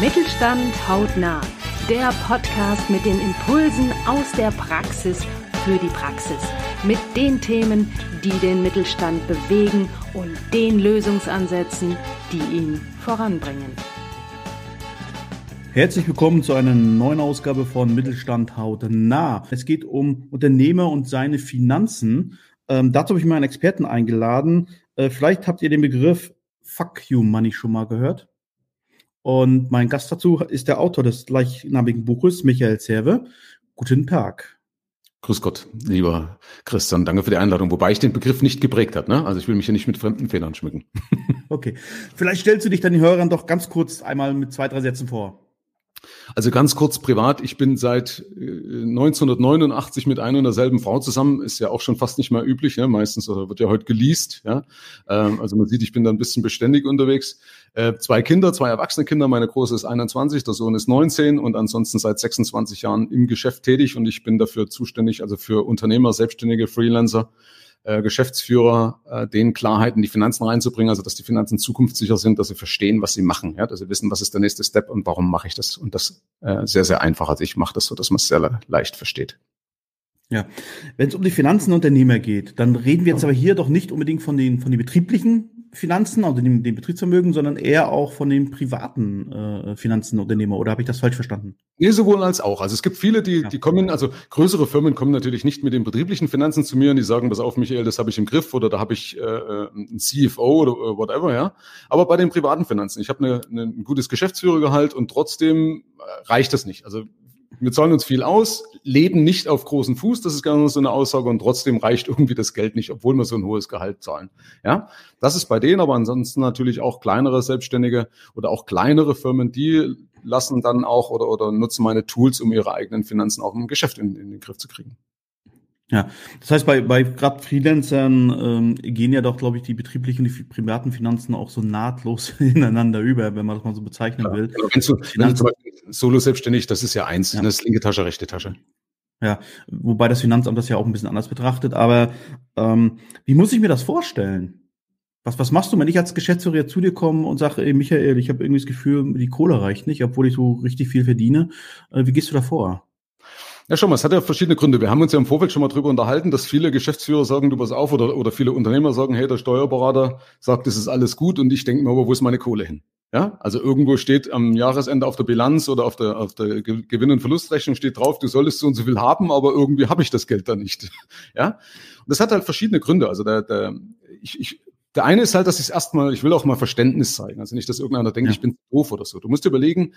Mittelstand hautnah. Der Podcast mit den Impulsen aus der Praxis für die Praxis. Mit den Themen, die den Mittelstand bewegen und den Lösungsansätzen, die ihn voranbringen. Herzlich willkommen zu einer neuen Ausgabe von Mittelstand hautnah. Es geht um Unternehmer und seine Finanzen. Ähm, dazu habe ich mal einen Experten eingeladen. Äh, vielleicht habt ihr den Begriff Fuck You Money schon mal gehört. Und mein Gast dazu ist der Autor des gleichnamigen Buches, Michael Zerwe. Guten Tag. Grüß Gott, lieber Christian, danke für die Einladung, wobei ich den Begriff nicht geprägt habe. Ne? Also ich will mich ja nicht mit fremden Fehlern schmücken. okay, vielleicht stellst du dich deinen Hörern doch ganz kurz einmal mit zwei, drei Sätzen vor. Also ganz kurz privat, ich bin seit 1989 äh, mit einer und derselben Frau zusammen, ist ja auch schon fast nicht mehr üblich, ne? meistens oder wird ja heute geleast, ja. Ähm, also man sieht, ich bin da ein bisschen beständig unterwegs. Äh, zwei Kinder, zwei erwachsene Kinder, meine große ist 21, der Sohn ist 19 und ansonsten seit 26 Jahren im Geschäft tätig und ich bin dafür zuständig, also für Unternehmer, Selbstständige, Freelancer, äh, Geschäftsführer, äh, denen Klarheit in die Finanzen reinzubringen, also dass die Finanzen zukunftssicher sind, dass sie verstehen, was sie machen, ja, dass sie wissen, was ist der nächste Step und warum mache ich das. Und das äh, sehr, sehr einfach. Also ich mache das so, dass man es sehr leicht versteht. Ja, wenn es um die Finanzen Unternehmer geht, dann reden wir jetzt aber hier doch nicht unbedingt von den von den betrieblichen Finanzen, also dem, dem Betriebsvermögen, sondern eher auch von den privaten äh, Finanzenunternehmer. Oder habe ich das falsch verstanden? Nee, sowohl als auch. Also es gibt viele, die, ja. die kommen, also größere Firmen kommen natürlich nicht mit den betrieblichen Finanzen zu mir und die sagen, pass auf, Michael, das habe ich im Griff oder da habe ich äh, äh ein CFO oder äh, whatever, ja. Aber bei den privaten Finanzen, ich habe eine, eine, ein gutes Geschäftsführergehalt und trotzdem äh, reicht das nicht. Also wir zahlen uns viel aus, leben nicht auf großen Fuß, das ist gerne so eine Aussage und trotzdem reicht irgendwie das Geld nicht, obwohl wir so ein hohes Gehalt zahlen. Ja, das ist bei denen, aber ansonsten natürlich auch kleinere Selbstständige oder auch kleinere Firmen, die lassen dann auch oder, oder nutzen meine Tools, um ihre eigenen Finanzen auch im Geschäft in, in den Griff zu kriegen. Ja, das heißt, bei, bei gerade Freelancern ähm, gehen ja doch, glaube ich, die betrieblichen und die privaten Finanzen auch so nahtlos ineinander über, wenn man das mal so bezeichnen ja, will. Genau. Wenn du, wenn du zum Beispiel solo selbstständig, das ist ja eins, ja. das ist linke Tasche, rechte Tasche. Ja, wobei das Finanzamt das ja auch ein bisschen anders betrachtet. Aber ähm, wie muss ich mir das vorstellen? Was, was machst du, wenn ich als Geschäftsführer zu dir komme und sage, ey Michael, ich habe irgendwie das Gefühl, die Kohle reicht nicht, obwohl ich so richtig viel verdiene. Äh, wie gehst du da vor? Ja, schon mal, es hat ja verschiedene Gründe. Wir haben uns ja im Vorfeld schon mal drüber unterhalten, dass viele Geschäftsführer sagen, du pass auf, oder, oder viele Unternehmer sagen, hey, der Steuerberater sagt, das ist alles gut und ich denke mir, aber wo ist meine Kohle hin? Ja, also irgendwo steht am Jahresende auf der Bilanz oder auf der, auf der Gewinn- und Verlustrechnung steht drauf, du solltest so und so viel haben, aber irgendwie habe ich das Geld da nicht. Ja, und das hat halt verschiedene Gründe. Also der, der, ich, ich, der eine ist halt, dass ich erstmal, ich will auch mal Verständnis zeigen. Also nicht, dass irgendeiner denkt, ja. ich bin doof oder so. Du musst dir überlegen,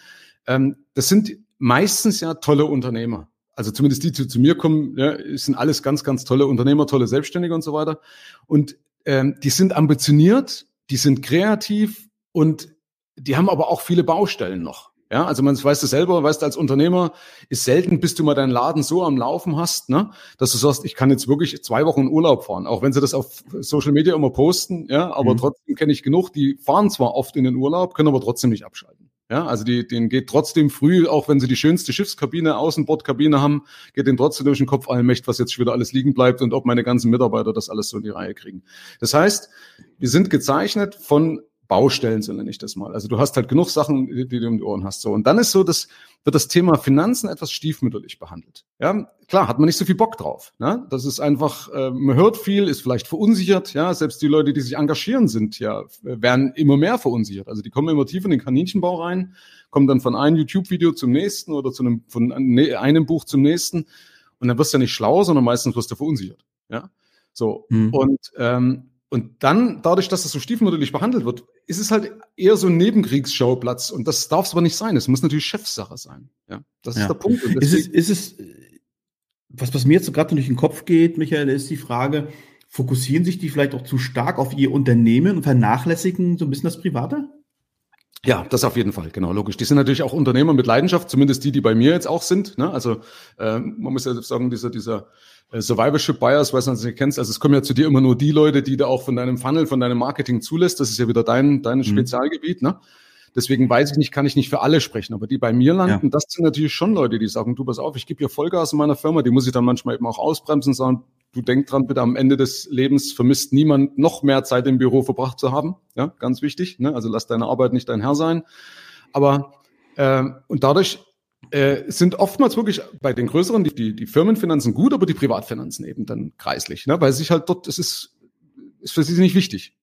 ähm, das sind meistens ja tolle Unternehmer also zumindest die, die zu mir kommen, ja, sind alles ganz, ganz tolle Unternehmer, tolle Selbstständige und so weiter. Und ähm, die sind ambitioniert, die sind kreativ und die haben aber auch viele Baustellen noch. Ja, also man weiß das selber, weißt du, als Unternehmer ist selten, bis du mal deinen Laden so am Laufen hast, ne, dass du sagst, ich kann jetzt wirklich zwei Wochen in Urlaub fahren, auch wenn sie das auf Social Media immer posten, ja, aber mhm. trotzdem kenne ich genug, die fahren zwar oft in den Urlaub, können aber trotzdem nicht abschalten. Ja, also die, denen geht trotzdem früh, auch wenn sie die schönste Schiffskabine, Außenbordkabine haben, geht denen trotzdem durch den Kopf allmächt, was jetzt schon wieder alles liegen bleibt und ob meine ganzen Mitarbeiter das alles so in die Reihe kriegen. Das heißt, wir sind gezeichnet von Baustellen, so nenne ich das mal. Also du hast halt genug Sachen, die, die du um die Ohren hast. So. Und dann ist so, dass wird das Thema Finanzen etwas stiefmütterlich behandelt. Ja, klar, hat man nicht so viel Bock drauf. Ne? Das ist einfach, äh, man hört viel, ist vielleicht verunsichert. Ja, selbst die Leute, die sich engagieren, sind ja, werden immer mehr verunsichert. Also die kommen immer tiefer in den Kaninchenbau rein, kommen dann von einem YouTube-Video zum nächsten oder zu einem, von einem Buch zum nächsten. Und dann wirst du ja nicht schlau, sondern meistens wirst du verunsichert. Ja, so. Mhm. Und ähm, und dann, dadurch, dass das so stiefmütterlich behandelt wird, ist es halt eher so ein Nebenkriegsschauplatz. Und das darf es aber nicht sein. Es muss natürlich Chefsache sein. Ja, das ja. ist der Punkt. Ist es, ist es, was, was mir jetzt so gerade durch den Kopf geht, Michael, ist die Frage, fokussieren sich die vielleicht auch zu stark auf ihr Unternehmen und vernachlässigen so ein bisschen das Private? Ja, das auf jeden Fall, genau, logisch. Die sind natürlich auch Unternehmer mit Leidenschaft, zumindest die, die bei mir jetzt auch sind. Ne? Also äh, man muss ja sagen, dieser, dieser äh, Survivorship Buyers, weiß nicht, ob du kennst, also es kommen ja zu dir immer nur die Leute, die da auch von deinem Funnel, von deinem Marketing zulässt. Das ist ja wieder dein, dein mhm. Spezialgebiet, ne? Deswegen weiß ich nicht, kann ich nicht für alle sprechen, aber die bei mir landen, ja. das sind natürlich schon Leute, die sagen, du pass auf, ich gebe hier Vollgas in meiner Firma, die muss ich dann manchmal eben auch ausbremsen, sagen, du denk dran, bitte am Ende des Lebens vermisst niemand noch mehr Zeit im Büro verbracht zu haben. Ja, ganz wichtig. Ne? Also lass deine Arbeit nicht dein Herr sein. Aber Ähm, und dadurch äh, sind oftmals wirklich bei den größeren die, die, die Firmenfinanzen gut, aber die Privatfinanzen eben dann kreislich, ne? weil sich halt dort, es ist, ist für sie nicht wichtig.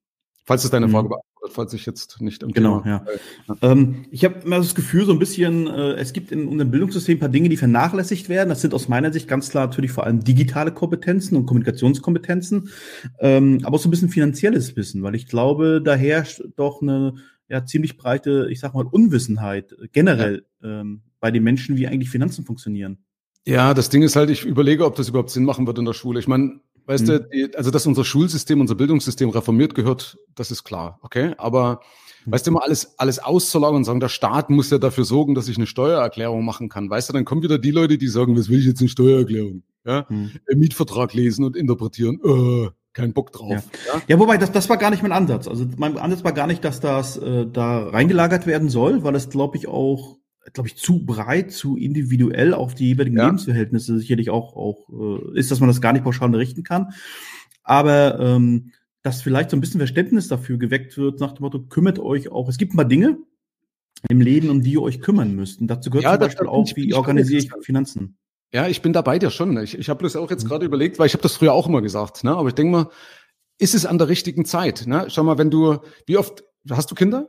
Falls es deine mhm. Frage beantwortet, falls ich jetzt nicht im Genau, Thema, ja. ja. Ähm, ich habe immer das Gefühl, so ein bisschen, äh, es gibt in unserem Bildungssystem ein paar Dinge, die vernachlässigt werden. Das sind aus meiner Sicht ganz klar natürlich vor allem digitale Kompetenzen und Kommunikationskompetenzen, ähm, aber auch so ein bisschen finanzielles Wissen, weil ich glaube, da herrscht doch eine ja, ziemlich breite, ich sag mal, Unwissenheit generell ja. ähm, bei den Menschen, wie eigentlich Finanzen funktionieren. Ja, das Ding ist halt, ich überlege, ob das überhaupt Sinn machen wird in der Schule. Ich meine, Weißt mhm. du, die, also dass unser Schulsystem, unser Bildungssystem reformiert gehört, das ist klar, okay? Aber mhm. weißt du, immer alles, alles auszulagern und sagen, der Staat muss ja dafür sorgen, dass ich eine Steuererklärung machen kann. Weißt du, dann kommen wieder die Leute, die sagen, was will ich jetzt eine Steuererklärung? Ja? Mhm. Mietvertrag lesen und interpretieren. Äh, kein Bock drauf. Ja, ja? ja wobei, das, das war gar nicht mein Ansatz. Also mein Ansatz war gar nicht, dass das äh, da reingelagert werden soll, weil es, glaube ich, auch glaube ich, zu breit, zu individuell auf die jeweiligen ja. Lebensverhältnisse sicherlich auch, auch äh, ist, dass man das gar nicht pauschal richten kann. Aber ähm, dass vielleicht so ein bisschen Verständnis dafür geweckt wird, nach dem Motto, kümmert euch auch. Es gibt paar Dinge im Leben, um die ihr euch kümmern müsst. Und dazu gehört ja, zum Beispiel auch, wie organisiere ich Finanzen. Ja, ich bin dabei dir schon. Ich, ich habe bloß auch jetzt mhm. gerade überlegt, weil ich habe das früher auch immer gesagt, ne? aber ich denke mal, ist es an der richtigen Zeit? Ne? Schau mal, wenn du, wie oft, hast du Kinder?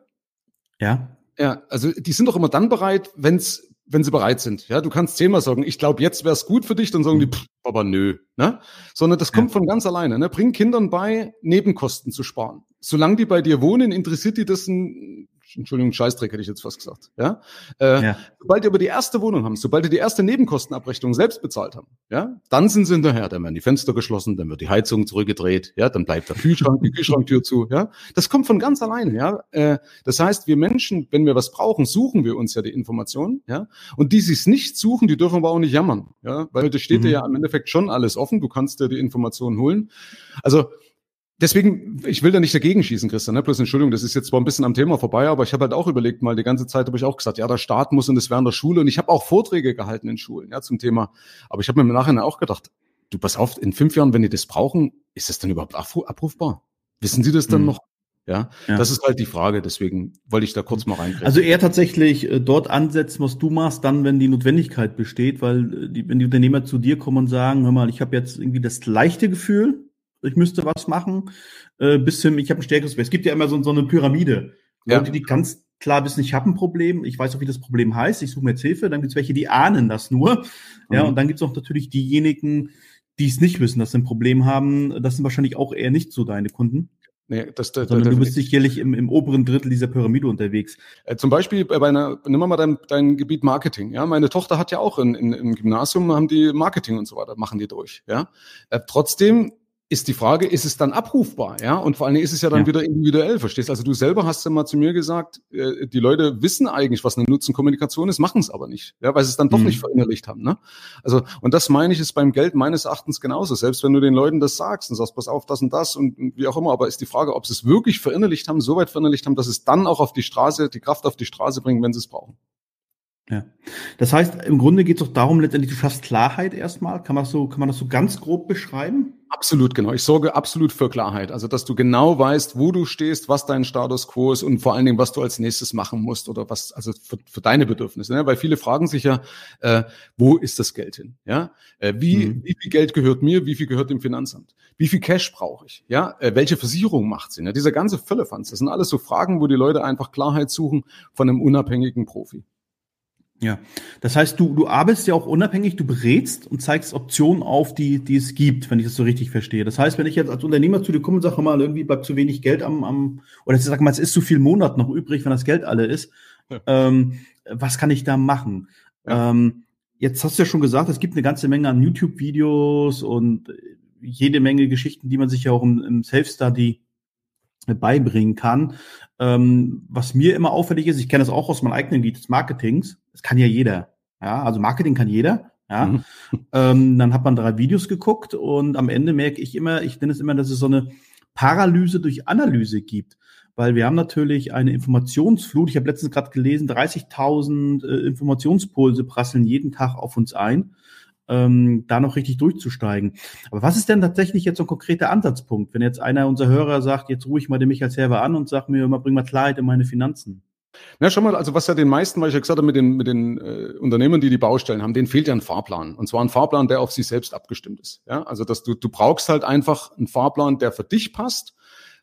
Ja. Ja, also die sind doch immer dann bereit, wenn's, wenn sie bereit sind. Ja, du kannst zehnmal sagen, ich glaube, jetzt wäre es gut für dich, dann sagen die, mhm. pff, aber nö. Ne? Sondern das kommt ja. von ganz alleine. Ne? Bring Kindern bei, Nebenkosten zu sparen. Solange die bei dir wohnen, interessiert die das ein Entschuldigung, Scheißdreck hätte ich jetzt fast gesagt. Ja? Äh, ja. Sobald die aber die erste Wohnung haben, sobald die die erste Nebenkostenabrechnung selbst bezahlt haben, ja, dann sind sie hinterher. Dann werden die Fenster geschlossen, dann wird die Heizung zurückgedreht, ja, dann bleibt der Kühlschrank, die Kühlschranktür zu, ja. Das kommt von ganz alleine, ja. Äh, das heißt, wir Menschen, wenn wir was brauchen, suchen wir uns ja die Informationen, ja. Und die, die es nicht suchen, die dürfen aber auch nicht jammern, ja, weil das steht mhm. dir ja im Endeffekt schon alles offen. Du kannst dir die Informationen holen. Also deswegen, ich will da nicht dagegen schießen, Christian, ne? Bloß Entschuldigung, das ist jetzt zwar ein bisschen am Thema vorbei, aber ich habe halt auch überlegt, mal die ganze Zeit habe ich auch gesagt, ja, der Staat muss und das während der Schule. Und ich habe auch Vorträge gehalten in Schulen, ja, zum Thema. Aber ich habe mir im Nachhinein auch gedacht, du pass auf, in fünf Jahren, wenn die das brauchen, ist das dann überhaupt abrufbar? Wissen Sie das dann hm. noch? Ja, ja, das ist halt die Frage. Deswegen wollte ich da kurz mal rein. Also eher tatsächlich äh, dort ansetzen, was du machst, dann, wenn die Notwendigkeit besteht, weil äh, die, wenn die Unternehmer zu dir kommen und sagen, hör mal, ich habe jetzt irgendwie das leichte Gefühl, ich müsste was machen, äh, bis hin, ich habe ein stärkeres Es gibt ja immer so, so eine Pyramide. Ja. Leute, die ganz klar wissen, ich habe ein Problem, ich weiß auch, wie das Problem heißt, ich suche mir jetzt Hilfe, dann gibt es welche, die ahnen das nur. Mhm. Ja, und dann gibt es auch natürlich diejenigen, die es nicht wissen, dass sie ein Problem haben. Das sind wahrscheinlich auch eher nicht so deine Kunden. Nee, das, das, Sondern das, du bist sicherlich im, im oberen Drittel dieser Pyramide unterwegs. Äh, zum Beispiel bei einer, nimm mal dein, dein Gebiet Marketing. Ja, meine Tochter hat ja auch in, in, im Gymnasium haben die Marketing und so weiter, machen die durch. Ja, äh, trotzdem ist die Frage, ist es dann abrufbar? Ja, und vor allen Dingen ist es ja dann ja. wieder individuell, verstehst? Also du selber hast ja mal zu mir gesagt, äh, die Leute wissen eigentlich, was eine Nutzenkommunikation ist, machen es aber nicht, ja, weil sie es dann doch mhm. nicht verinnerlicht haben. Ne? Also und das meine ich ist beim Geld meines Erachtens genauso. Selbst wenn du den Leuten das sagst und sagst, pass auf, das und das und wie auch immer, aber ist die Frage, ob sie es wirklich verinnerlicht haben, so weit verinnerlicht haben, dass es dann auch auf die Straße, die Kraft auf die Straße bringen, wenn sie es brauchen. Ja. Das heißt, im Grunde geht es doch darum, letztendlich, du schaffst Klarheit erstmal. Kann man, das so, kann man das so ganz grob beschreiben? Absolut, genau. Ich sorge absolut für Klarheit. Also, dass du genau weißt, wo du stehst, was dein Status quo ist und vor allen Dingen, was du als nächstes machen musst oder was, also für, für deine Bedürfnisse. Ne? Weil viele fragen sich ja, äh, wo ist das Geld hin? Ja, äh, wie, mhm. wie viel Geld gehört mir? Wie viel gehört dem Finanzamt? Wie viel Cash brauche ich? Ja, äh, welche Versicherung macht Sinn? Ja, dieser ganze Füllefanz, das sind alles so Fragen, wo die Leute einfach Klarheit suchen von einem unabhängigen Profi. Ja, das heißt, du, du arbeitest ja auch unabhängig, du berätst und zeigst Optionen auf, die, die es gibt, wenn ich das so richtig verstehe. Das heißt, wenn ich jetzt als Unternehmer zu dir komme und sage mal, irgendwie bleibt zu wenig Geld am, am oder ich sag mal, es ist zu viel Monat noch übrig, wenn das Geld alle ist, ja. ähm, was kann ich da machen? Ja. Ähm, jetzt hast du ja schon gesagt, es gibt eine ganze Menge an YouTube-Videos und jede Menge Geschichten, die man sich ja auch im, im Self-Study beibringen kann. Ähm, was mir immer auffällig ist, ich kenne das auch aus meinem eigenen Gebiet des Marketings, das kann ja jeder. Ja, also Marketing kann jeder. Ja, mhm. ähm, dann hat man drei Videos geguckt und am Ende merke ich immer, ich nenne es immer, dass es so eine Paralyse durch Analyse gibt. Weil wir haben natürlich eine Informationsflut. Ich habe letztens gerade gelesen, 30.000 äh, Informationspulse prasseln jeden Tag auf uns ein ähm, da noch richtig durchzusteigen. Aber was ist denn tatsächlich jetzt so ein konkreter Ansatzpunkt, wenn jetzt einer unserer Hörer sagt, jetzt ruhe ich mal den Michael Server an und sagt mir, immer bring mal Klarheit in meine Finanzen? Na, schau mal, also was ja den meisten, weil ich ja gesagt habe, mit den, mit den äh, Unternehmen, die die Baustellen haben, denen fehlt ja ein Fahrplan. Und zwar ein Fahrplan, der auf sich selbst abgestimmt ist. Ja, also dass du, du brauchst halt einfach einen Fahrplan, der für dich passt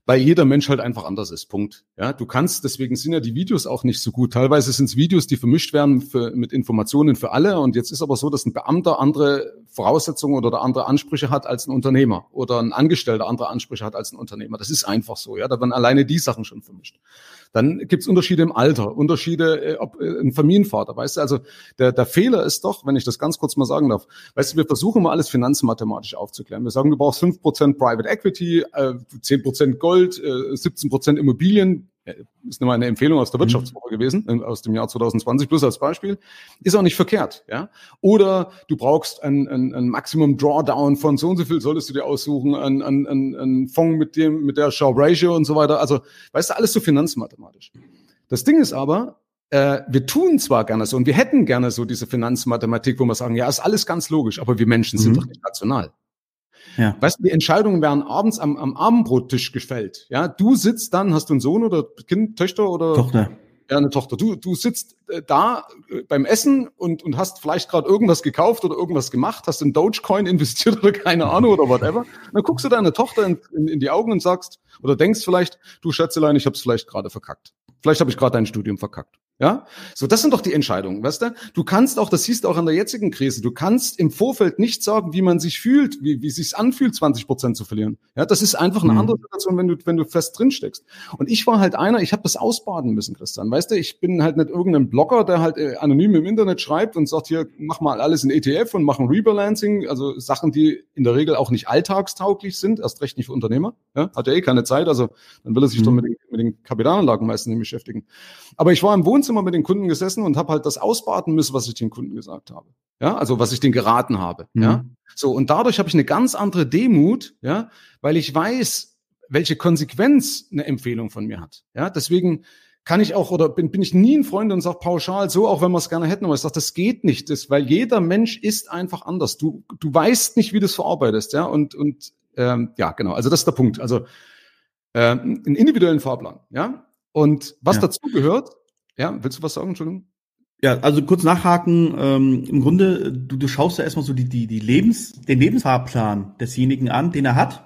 weil jeder Mensch halt einfach anders ist. Punkt. Ja, du kannst, deswegen sind ja die Videos auch nicht so gut. Teilweise sind es Videos, die vermischt werden für, mit Informationen für alle. Und jetzt ist aber so, dass ein Beamter andere Voraussetzungen oder andere Ansprüche hat als ein Unternehmer oder ein Angestellter andere Ansprüche hat als ein Unternehmer. Das ist einfach so. Ja, da werden alleine die Sachen schon vermischt. Dann gibt's Unterschiede im Alter, Unterschiede, äh, ob äh, ein Familienvater, weißt du, also der, der Fehler ist doch, wenn ich das ganz kurz mal sagen darf, weißt du, wir versuchen mal alles finanzmathematisch aufzuklären. Wir sagen, du brauchst fünf Prozent Private Equity, äh, Prozent Gold, äh, 17 Prozent Immobilien, ist nur eine Empfehlung aus der mhm. Wirtschaftswoche gewesen, aus dem Jahr 2020, bloß als Beispiel, ist auch nicht verkehrt, ja. Oder du brauchst ein, ein, ein Maximum Drawdown von so und so viel solltest du dir aussuchen, ein, ein, ein, ein Fonds mit dem, mit der Sharp Ratio und so weiter. Also, weißt du, alles so finanzmathematisch. Das Ding ist aber, äh, wir tun zwar gerne so und wir hätten gerne so diese Finanzmathematik, wo wir sagen, ja, ist alles ganz logisch, aber wir Menschen sind mhm. doch nicht rational. Ja. Weißt du, die Entscheidungen werden abends am, am Abendbrottisch gefällt. Ja, du sitzt dann, hast du einen Sohn oder Kind, Töchter oder Tochter? Ja, eine Tochter. Du, du sitzt äh, da äh, beim Essen und, und hast vielleicht gerade irgendwas gekauft oder irgendwas gemacht, hast in Dogecoin investiert oder keine Ahnung oder whatever. Und dann guckst du deine Tochter in, in, in die Augen und sagst oder denkst vielleicht, du Schätzelein, ich habe es vielleicht gerade verkackt. Vielleicht habe ich gerade dein Studium verkackt. Ja, so das sind doch die Entscheidungen, weißt du? Du kannst auch, das siehst du auch an der jetzigen Krise, du kannst im Vorfeld nicht sagen, wie man sich fühlt, wie, wie sich's anfühlt, 20 Prozent zu verlieren. Ja, das ist einfach eine mhm. andere Situation, wenn du wenn du fest drin steckst. Und ich war halt einer, ich habe das ausbaden müssen, Christian. Weißt du, ich bin halt nicht irgendein Blogger, der halt äh, anonym im Internet schreibt und sagt hier, mach mal alles in ETF und mach ein Rebalancing, also Sachen, die in der Regel auch nicht alltagstauglich sind, erst recht nicht für Unternehmer. Ja, hat ja eh keine Zeit, also dann will er sich mhm. doch mit den, mit den Kapitalanlagen meistens nicht beschäftigen. Aber ich war im Wohnzimmer mit den Kunden gesessen und habe halt das ausbaden müssen, was ich den Kunden gesagt habe. Ja, also was ich denen geraten habe. Mhm. Ja, so und dadurch habe ich eine ganz andere Demut, ja, weil ich weiß, welche Konsequenz eine Empfehlung von mir hat. Ja, deswegen kann ich auch oder bin, bin ich nie ein Freund und sage pauschal so, auch wenn wir es gerne hätten, aber ich sage, das geht nicht, das, weil jeder Mensch ist einfach anders. Du, du weißt nicht, wie du es verarbeitest, ja, und, und ähm, ja, genau, also das ist der Punkt. Also äh, einen individuellen Fahrplan, ja. Und was ja. dazu gehört, ja, willst du was sagen, Entschuldigung? Ja, also kurz nachhaken. Ähm, Im Grunde, du, du schaust ja erstmal so die, die, die Lebens, den Lebensfahrplan desjenigen an, den er hat.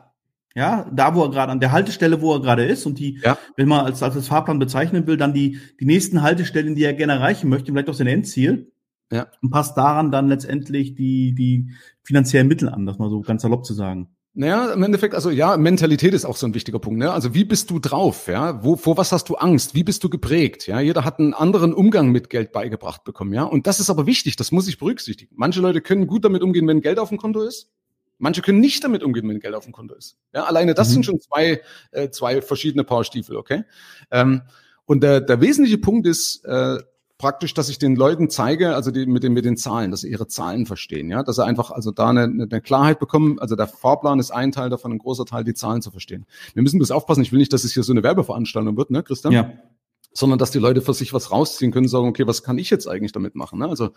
Ja, da wo er gerade an der Haltestelle, wo er gerade ist und die, ja. wenn man als, als Fahrplan bezeichnen will, dann die, die nächsten Haltestellen, die er gerne erreichen möchte, vielleicht auch sein Endziel. Ja. Und passt daran dann letztendlich die, die finanziellen Mittel an, das mal so ganz salopp zu sagen. Naja, im Endeffekt, also ja, Mentalität ist auch so ein wichtiger Punkt. Ne? Also wie bist du drauf? Ja, wo, vor was hast du Angst? Wie bist du geprägt? Ja, jeder hat einen anderen Umgang mit Geld beigebracht bekommen. Ja, und das ist aber wichtig. Das muss ich berücksichtigen. Manche Leute können gut damit umgehen, wenn Geld auf dem Konto ist. Manche können nicht damit umgehen, wenn Geld auf dem Konto ist. Ja, alleine das mhm. sind schon zwei, äh, zwei verschiedene Paar Stiefel. Okay. Ähm, und der, der wesentliche Punkt ist, äh, praktisch, dass ich den Leuten zeige, also die, mit den, mit den Zahlen, dass sie ihre Zahlen verstehen, ja, dass sie einfach also da eine, eine Klarheit bekommen. Also der Fahrplan ist ein Teil davon, ein großer Teil, die Zahlen zu verstehen. Wir müssen bloß aufpassen. Ich will nicht, dass es hier so eine Werbeveranstaltung wird, ne, Christian? Ja. Sondern dass die Leute für sich was rausziehen können, sagen, okay, was kann ich jetzt eigentlich damit machen? Ne? Also,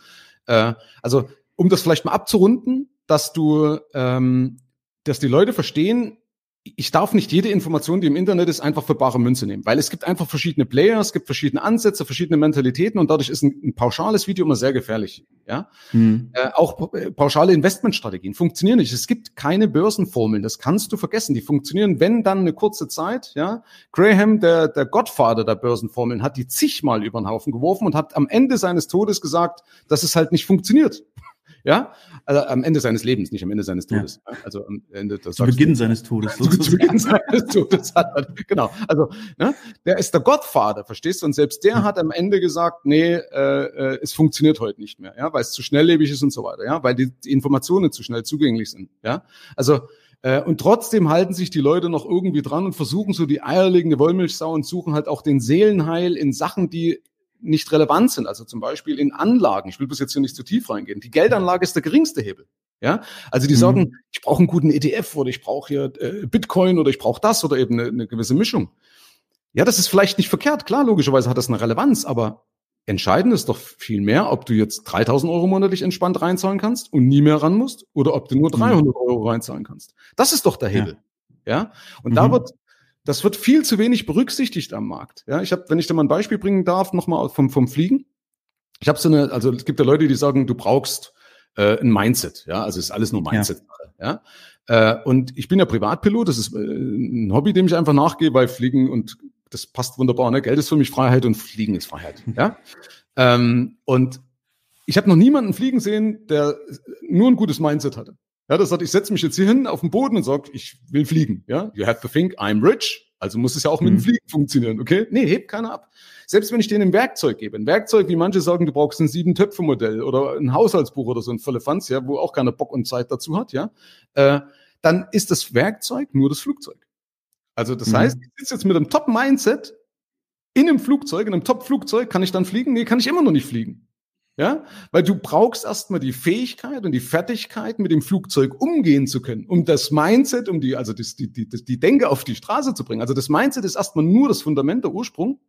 äh, also um das vielleicht mal abzurunden, dass du, ähm, dass die Leute verstehen, ich darf nicht jede Information, die im Internet ist, einfach für bare Münze nehmen, weil es gibt einfach verschiedene Player, es gibt verschiedene Ansätze, verschiedene Mentalitäten und dadurch ist ein, ein pauschales Video immer sehr gefährlich. Ja, hm. äh, auch äh, pauschale Investmentstrategien funktionieren nicht. Es gibt keine Börsenformeln, das kannst du vergessen. Die funktionieren, wenn dann eine kurze Zeit. Ja, Graham, der der Gottvater der Börsenformeln, hat die zigmal über den Haufen geworfen und hat am Ende seines Todes gesagt, dass es halt nicht funktioniert. Ja, also am Ende seines Lebens, nicht am Ende seines Todes. Ja. Also am Ende des Zu Beginn seines Todes. Zu, zu Beginn seines Todes hat er, genau. Also ne, der ist der Gottvater, verstehst du? Und selbst der hat am Ende gesagt, nee, äh, äh, es funktioniert heute nicht mehr, ja, weil es zu schnelllebig ist und so weiter, ja, weil die, die Informationen zu schnell zugänglich sind, ja. Also äh, und trotzdem halten sich die Leute noch irgendwie dran und versuchen so die eierlegende Wollmilchsau und suchen halt auch den Seelenheil in Sachen, die nicht relevant sind. Also zum Beispiel in Anlagen. Ich will bis jetzt hier nicht zu tief reingehen. Die Geldanlage ist der geringste Hebel. Ja, also die mhm. sagen, ich brauche einen guten ETF oder ich brauche hier äh, Bitcoin oder ich brauche das oder eben eine, eine gewisse Mischung. Ja, das ist vielleicht nicht verkehrt. Klar, logischerweise hat das eine Relevanz, aber entscheidend ist doch viel mehr, ob du jetzt 3000 Euro monatlich entspannt reinzahlen kannst und nie mehr ran musst oder ob du nur 300 mhm. Euro reinzahlen kannst. Das ist doch der Hebel. Ja, ja? und mhm. da wird das wird viel zu wenig berücksichtigt am Markt. Ja, ich habe, wenn ich da mal ein Beispiel bringen darf, nochmal vom, vom Fliegen. Ich habe so eine, also es gibt ja Leute, die sagen, du brauchst äh, ein Mindset. Ja, also es ist alles nur Mindset. Ja. ja? Äh, und ich bin ja Privatpilot, das ist äh, ein Hobby, dem ich einfach nachgehe, weil Fliegen und das passt wunderbar. Ne? Geld ist für mich Freiheit und Fliegen ist Freiheit. Ja. Ähm, und ich habe noch niemanden fliegen sehen, der nur ein gutes Mindset hatte. Ja, das sagt, ich setze mich jetzt hier hin auf den Boden und sage, ich will fliegen. Ja, you have to think, I'm rich. Also muss es ja auch mit dem mhm. Fliegen funktionieren, okay? Nee, hebt keiner ab. Selbst wenn ich denen ein Werkzeug gebe, ein Werkzeug, wie manche sagen, du brauchst ein Sieben-Töpfe-Modell oder ein Haushaltsbuch oder so ein Fans, ja, wo auch keiner Bock und Zeit dazu hat, ja, äh, dann ist das Werkzeug nur das Flugzeug. Also das mhm. heißt, ich sitze jetzt mit einem Top-Mindset in einem Flugzeug, in einem Top-Flugzeug, kann ich dann fliegen? Nee, kann ich immer noch nicht fliegen. Ja, weil du brauchst erstmal die Fähigkeit und die Fertigkeit, mit dem Flugzeug umgehen zu können, um das Mindset, um die, also das, die, die, die Denke auf die Straße zu bringen. Also das Mindset ist erstmal nur das Fundament, der Ursprung.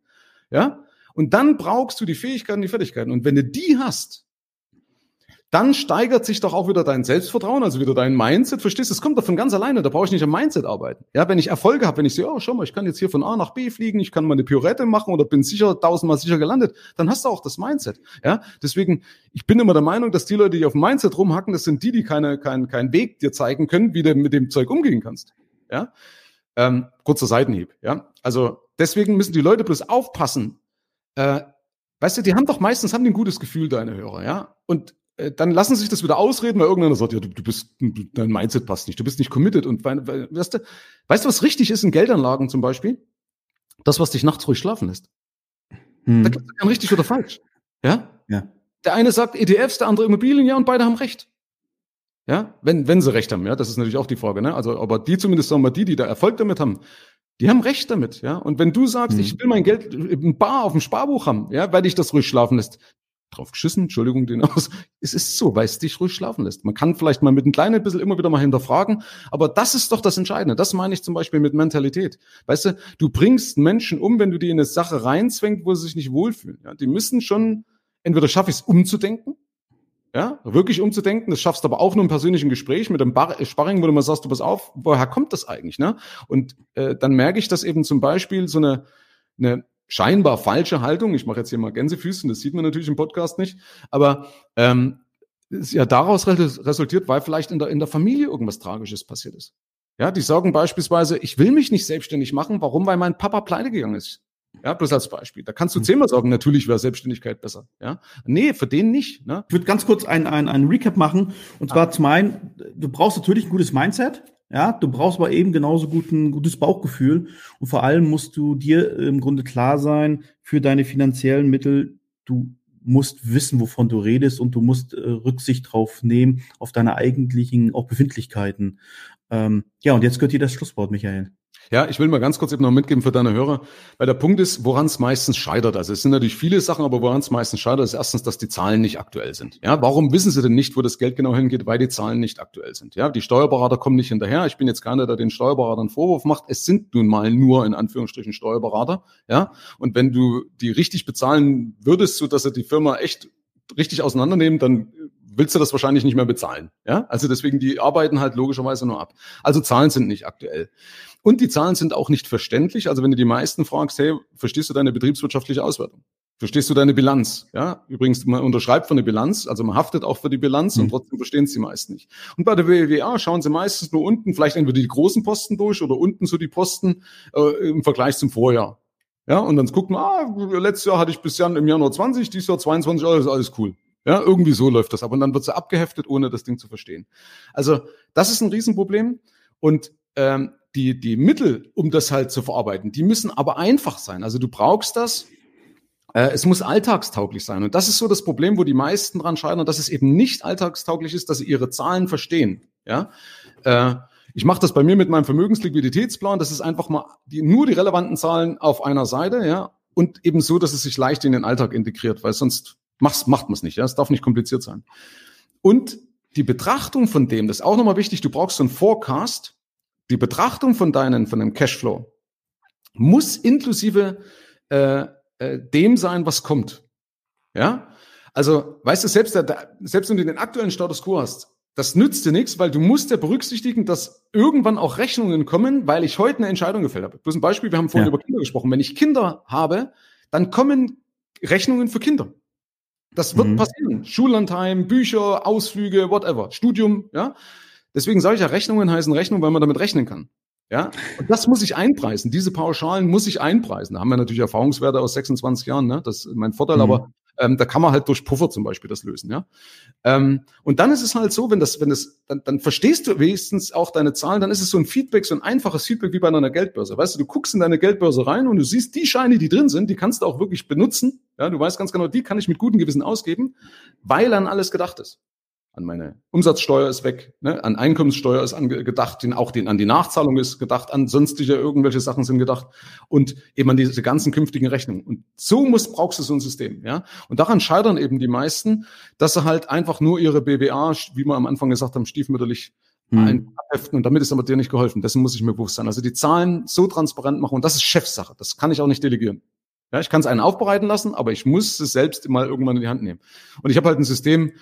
Ja, und dann brauchst du die Fähigkeiten, die Fertigkeiten. Und wenn du die hast, dann steigert sich doch auch wieder dein Selbstvertrauen, also wieder dein Mindset. Verstehst du? Es kommt doch von ganz alleine. Da brauche ich nicht am Mindset arbeiten. Ja, wenn ich Erfolge habe, wenn ich sehe, oh, schau mal, ich kann jetzt hier von A nach B fliegen, ich kann mal eine Piorette machen oder bin sicher tausendmal sicher gelandet, dann hast du auch das Mindset. Ja, deswegen, ich bin immer der Meinung, dass die Leute, die auf dem Mindset rumhacken, das sind die, die keine, keinen keinen Weg dir zeigen können, wie du mit dem Zeug umgehen kannst. Ja, ähm, kurzer Seitenhieb. Ja, also deswegen müssen die Leute bloß aufpassen. Äh, weißt du, die haben doch meistens haben die ein gutes Gefühl, deine Hörer. Ja, und dann lassen sie sich das wieder ausreden, weil irgendeiner sagt, ja, du, du bist, dein Mindset passt nicht, du bist nicht committed. Und weißt, du, weißt du, was richtig ist in Geldanlagen zum Beispiel? Das, was dich nachts ruhig schlafen lässt. Hm. Da gibt es kein richtig oder falsch. Ja? Ja. Der eine sagt ETFs, der andere Immobilien, ja, und beide haben recht. Ja, wenn, wenn sie recht haben, ja, das ist natürlich auch die Frage, ne? Also, aber die zumindest sagen wir, die, die da Erfolg damit haben, die haben recht damit, ja. Und wenn du sagst, hm. ich will mein Geld im Bar auf dem Sparbuch haben, ja, weil dich das ruhig schlafen lässt, drauf geschissen, Entschuldigung den aus. Es ist so, weil es dich ruhig schlafen lässt. Man kann vielleicht mal mit einem kleinen bisschen immer wieder mal hinterfragen, aber das ist doch das Entscheidende. Das meine ich zum Beispiel mit Mentalität. Weißt du, du bringst Menschen um, wenn du die in eine Sache reinzwängt, wo sie sich nicht wohlfühlen. Ja, die müssen schon, entweder schaffe ich es umzudenken, ja, wirklich umzudenken. Das schaffst du aber auch nur im persönlichen Gespräch mit einem Bar Sparring, wo du mal sagst, du pass auf, woher kommt das eigentlich? Ne? Und äh, dann merke ich, dass eben zum Beispiel so eine, eine scheinbar falsche Haltung, ich mache jetzt hier mal Gänsefüßchen, das sieht man natürlich im Podcast nicht, aber ähm, ist ja daraus resultiert, weil vielleicht in der, in der Familie irgendwas Tragisches passiert ist. Ja, die sagen beispielsweise, ich will mich nicht selbstständig machen. Warum? Weil mein Papa pleite gegangen ist. Ja, bloß als Beispiel. Da kannst du hm. zehnmal sagen, natürlich wäre Selbstständigkeit besser. Ja, nee, für den nicht. Ne? Ich würde ganz kurz ein, ein, ein Recap machen. Und zwar ah. zum einen, du brauchst natürlich ein gutes Mindset. Ja, du brauchst aber eben genauso gut ein gutes Bauchgefühl und vor allem musst du dir im Grunde klar sein für deine finanziellen Mittel. Du musst wissen, wovon du redest und du musst äh, Rücksicht drauf nehmen auf deine eigentlichen auch Befindlichkeiten. Ähm, ja, und jetzt gehört dir das Schlusswort, Michael. Ja, ich will mal ganz kurz eben noch mitgeben für deine Hörer, weil der Punkt ist, woran es meistens scheitert. Also es sind natürlich viele Sachen, aber woran es meistens scheitert, ist erstens, dass die Zahlen nicht aktuell sind. Ja, warum wissen sie denn nicht, wo das Geld genau hingeht? Weil die Zahlen nicht aktuell sind. Ja, die Steuerberater kommen nicht hinterher. Ich bin jetzt keiner, der den Steuerberatern Vorwurf macht. Es sind nun mal nur in Anführungsstrichen Steuerberater. Ja, und wenn du die richtig bezahlen würdest, so dass sie die Firma echt richtig auseinandernehmen, dann willst du das wahrscheinlich nicht mehr bezahlen. Ja, also deswegen die arbeiten halt logischerweise nur ab. Also Zahlen sind nicht aktuell. Und die Zahlen sind auch nicht verständlich. Also wenn du die meisten fragst, hey, verstehst du deine betriebswirtschaftliche Auswertung? Verstehst du deine Bilanz? Ja, übrigens, man unterschreibt für eine Bilanz, also man haftet auch für die Bilanz mhm. und trotzdem verstehen es die meisten nicht. Und bei der WWA schauen sie meistens nur unten, vielleicht entweder die großen Posten durch oder unten so die Posten äh, im Vergleich zum Vorjahr. Ja, und dann guckt man, ah, letztes Jahr hatte ich bis Jan, im Januar 20, dieses Jahr 22 Euro, ist alles cool. Ja, irgendwie so läuft das ab. Und dann wird sie abgeheftet, ohne das Ding zu verstehen. Also, das ist ein Riesenproblem. Und ähm, die, die Mittel, um das halt zu verarbeiten, die müssen aber einfach sein. Also du brauchst das. Äh, es muss alltagstauglich sein. Und das ist so das Problem, wo die meisten dran scheitern, dass es eben nicht alltagstauglich ist, dass sie ihre Zahlen verstehen. Ja. Äh, ich mache das bei mir mit meinem Vermögensliquiditätsplan. Das ist einfach mal die, nur die relevanten Zahlen auf einer Seite, ja, und eben so, dass es sich leicht in den Alltag integriert, weil sonst macht, macht man es nicht. Ja, es darf nicht kompliziert sein. Und die Betrachtung von dem, das ist auch nochmal wichtig. Du brauchst so einen Forecast. Die Betrachtung von deinen, von dem Cashflow muss inklusive äh, äh, dem sein, was kommt. Ja, also weißt du selbst, selbst wenn du den aktuellen Status quo hast, Das nützt dir nichts, weil du musst ja berücksichtigen, dass irgendwann auch Rechnungen kommen, weil ich heute eine Entscheidung gefällt habe. Bloß ein Beispiel, wir haben vorhin ja. über Kinder gesprochen. Wenn ich Kinder habe, dann kommen Rechnungen für Kinder. Das wird mhm. passieren. Schullandheim, Bücher, Ausflüge, whatever, Studium, ja. Deswegen sage ich ja, Rechnungen heißen Rechnung, weil man damit rechnen kann. Ja, und das muss ich einpreisen. Diese Pauschalen muss ich einpreisen. Da haben wir natürlich Erfahrungswerte aus 26 Jahren, ne? Das ist mein Vorteil, mhm. aber ähm, da kann man halt durch Puffer zum Beispiel das lösen, ja. Ähm, und dann ist es halt so, wenn das, wenn das, dann, dann verstehst du wenigstens auch deine Zahlen, dann ist es so ein Feedback, so ein einfaches Feedback wie bei einer Geldbörse. Weißt du, du guckst in deine Geldbörse rein und du siehst die Scheine, die drin sind, die kannst du auch wirklich benutzen. Ja, du weißt ganz genau, die kann ich mit gutem Gewissen ausgeben, weil an alles gedacht ist an meine Umsatzsteuer ist weg, ne? an Einkommenssteuer ist gedacht, den, auch den, an die Nachzahlung ist gedacht, an sonstige irgendwelche Sachen sind gedacht und eben an diese ganzen künftigen Rechnungen. Und so muss, brauchst du so ein System, ja. Und daran scheitern eben die meisten, dass sie halt einfach nur ihre BWA, wie wir am Anfang gesagt haben, stiefmütterlich hm. und damit ist aber dir nicht geholfen. Dessen muss ich mir bewusst sein. Also die Zahlen so transparent machen und das ist Chefsache. Das kann ich auch nicht delegieren. Ja, ich kann es einen aufbereiten lassen, aber ich muss es selbst mal irgendwann in die Hand nehmen. Und ich habe halt ein System,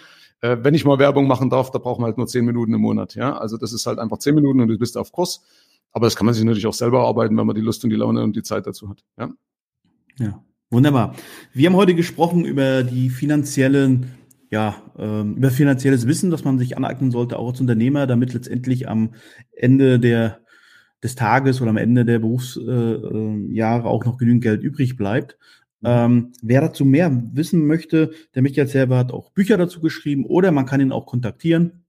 äh, wenn ich mal Werbung machen darf, da brauchen wir halt nur zehn Minuten im Monat. Ja, also das ist halt einfach zehn Minuten und du bist auf Kurs. Aber das kann man sich natürlich auch selber arbeiten, wenn man die Lust und die Laune und die Zeit dazu hat. Ja. Ja, wunderbar. Wir haben heute gesprochen über die finanziellen ja, ähm, über finanzielles Wissen, das man sich aneignen sollte, auch als Unternehmer, damit letztendlich am Ende der, des Tages oder am Ende der Berufsjahre äh, auch noch genügend Geld übrig bleibt. Mhm. Ähm, wer dazu mehr wissen möchte, der Michael selber hat auch Bücher dazu geschrieben oder man kann ihn auch kontaktieren.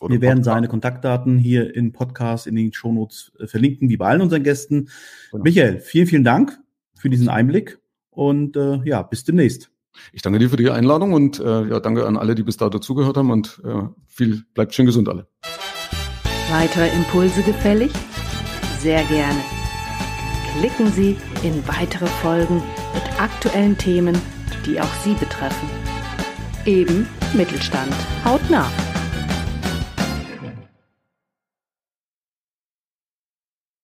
Oder Wir werden seine Kontaktdaten hier im Podcast in den Shownotes äh, verlinken, wie bei allen unseren Gästen. Genau. Michael, vielen, vielen Dank für diesen Einblick und äh, ja, bis demnächst. Ich danke dir für die Einladung und äh, ja, danke an alle, die bis da dazugehört haben und äh, viel bleibt schön gesund alle. Weitere Impulse gefällig? Sehr gerne. Klicken Sie in weitere Folgen mit aktuellen Themen, die auch Sie betreffen. Eben Mittelstand. Haut nach.